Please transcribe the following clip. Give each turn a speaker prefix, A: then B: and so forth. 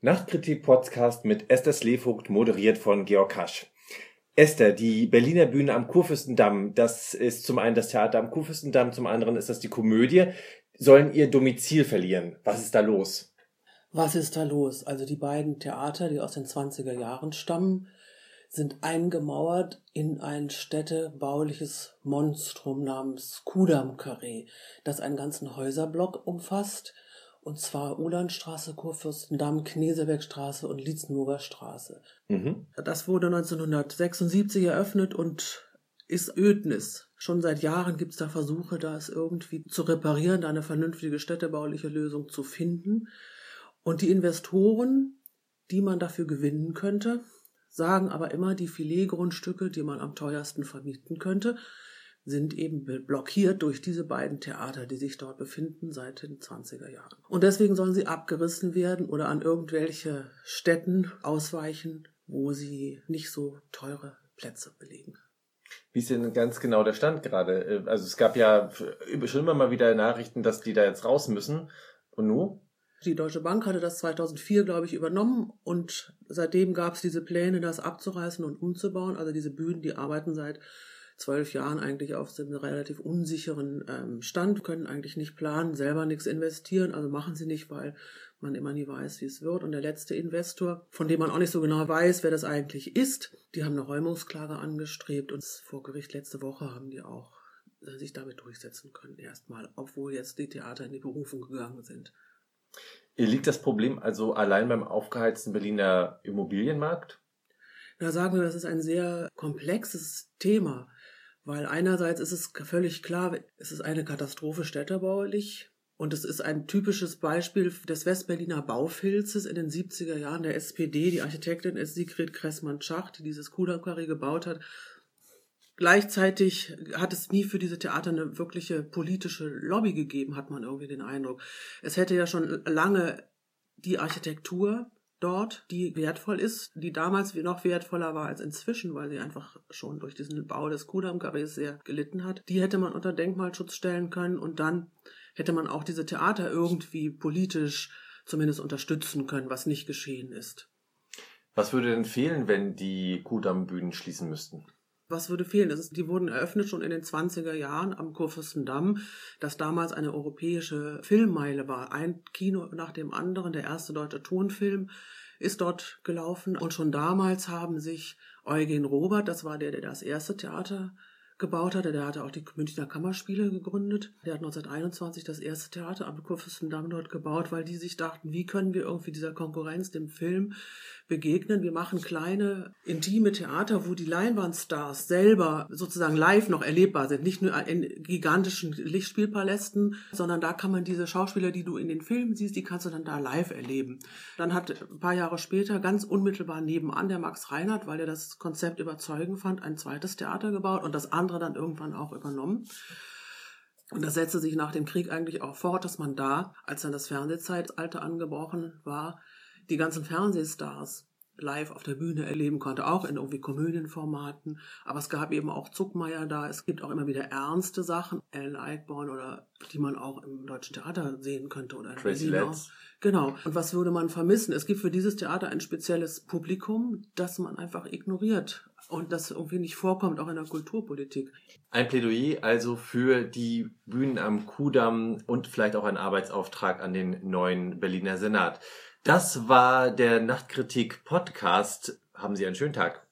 A: Nachtkritik-Podcast mit Esther Slevogt, moderiert von Georg Kasch. Esther, die Berliner Bühne am Kurfürstendamm, das ist zum einen das Theater am Kurfürstendamm, zum anderen ist das die Komödie, sollen ihr Domizil verlieren. Was ist da los?
B: Was ist da los? Also die beiden Theater, die aus den 20er Jahren stammen, sind eingemauert in ein städtebauliches Monstrum namens Kudam-Karree, das einen ganzen Häuserblock umfasst, und zwar Ulandstraße, Kurfürstendamm, Knesebergstraße und Lietzenburger Straße. Mhm. Das wurde 1976 eröffnet und ist Ödnis. Schon seit Jahren gibt es da Versuche, das irgendwie zu reparieren, da eine vernünftige städtebauliche Lösung zu finden. Und die Investoren, die man dafür gewinnen könnte, sagen aber immer, die Filetgrundstücke, die man am teuersten vermieten könnte, sind eben blockiert durch diese beiden Theater, die sich dort befinden seit den 20er Jahren. Und deswegen sollen sie abgerissen werden oder an irgendwelche Städten ausweichen, wo sie nicht so teure Plätze belegen.
A: Wie ist denn ganz genau der Stand gerade? Also es gab ja schon immer mal wieder Nachrichten, dass die da jetzt raus müssen. Und nun?
B: Die Deutsche Bank hatte das 2004, glaube ich, übernommen und seitdem gab es diese Pläne, das abzureißen und umzubauen. Also diese Bühnen, die arbeiten seit zwölf Jahren eigentlich auf einem relativ unsicheren ähm, Stand, können eigentlich nicht planen, selber nichts investieren, also machen sie nicht, weil man immer nie weiß, wie es wird. Und der letzte Investor, von dem man auch nicht so genau weiß, wer das eigentlich ist, die haben eine Räumungsklage angestrebt und vor Gericht letzte Woche haben die auch äh, sich damit durchsetzen können, erstmal, obwohl jetzt die Theater in die Berufung gegangen sind.
A: Liegt das Problem also allein beim aufgeheizten Berliner Immobilienmarkt?
B: Da sagen wir, das ist ein sehr komplexes Thema. Weil einerseits ist es völlig klar, es ist eine Katastrophe städtebaulich und es ist ein typisches Beispiel des Westberliner Baufilzes in den 70er Jahren der SPD. Die Architektin ist Sigrid Kressmann-Schacht, die dieses Kudakarree gebaut hat. Gleichzeitig hat es nie für diese Theater eine wirkliche politische Lobby gegeben, hat man irgendwie den Eindruck. Es hätte ja schon lange die Architektur dort, die wertvoll ist, die damals noch wertvoller war als inzwischen, weil sie einfach schon durch diesen Bau des Kudam-Karrees sehr gelitten hat. Die hätte man unter Denkmalschutz stellen können und dann hätte man auch diese Theater irgendwie politisch zumindest unterstützen können, was nicht geschehen ist.
A: Was würde denn fehlen, wenn die Kudam-Bühnen schließen müssten?
B: Was würde fehlen? Ist, die wurden eröffnet schon in den 20er Jahren am Kurfürstendamm, das damals eine europäische Filmmeile war. Ein Kino nach dem anderen, der erste deutsche Tonfilm ist dort gelaufen. Und schon damals haben sich Eugen Robert, das war der, der das erste Theater gebaut hatte. Der hatte auch die Münchner Kammerspiele gegründet. Der hat 1921 das erste Theater am Kurfürstendamm dort gebaut, weil die sich dachten, wie können wir irgendwie dieser Konkurrenz, dem Film, begegnen. Wir machen kleine, intime Theater, wo die Leinwandstars selber sozusagen live noch erlebbar sind. Nicht nur in gigantischen Lichtspielpalästen, sondern da kann man diese Schauspieler, die du in den Filmen siehst, die kannst du dann da live erleben. Dann hat ein paar Jahre später ganz unmittelbar nebenan der Max Reinhardt, weil er das Konzept überzeugend fand, ein zweites Theater gebaut und das andere dann irgendwann auch übernommen. Und das setzte sich nach dem Krieg eigentlich auch fort, dass man da, als dann das Fernsehzeitalter angebrochen war, die ganzen Fernsehstars live auf der Bühne erleben konnte, auch in irgendwie Komödienformaten. Aber es gab eben auch Zuckmeier da. Es gibt auch immer wieder ernste Sachen, Ellen Eichborn oder die man auch im Deutschen Theater sehen könnte oder in
A: Tracy Letts.
B: Genau. Und was würde man vermissen? Es gibt für dieses Theater ein spezielles Publikum, das man einfach ignoriert und das irgendwie nicht vorkommt, auch in der Kulturpolitik.
A: Ein Plädoyer also für die Bühnen am Kudamm und vielleicht auch ein Arbeitsauftrag an den neuen Berliner Senat. Das war der Nachtkritik Podcast. Haben Sie einen schönen Tag.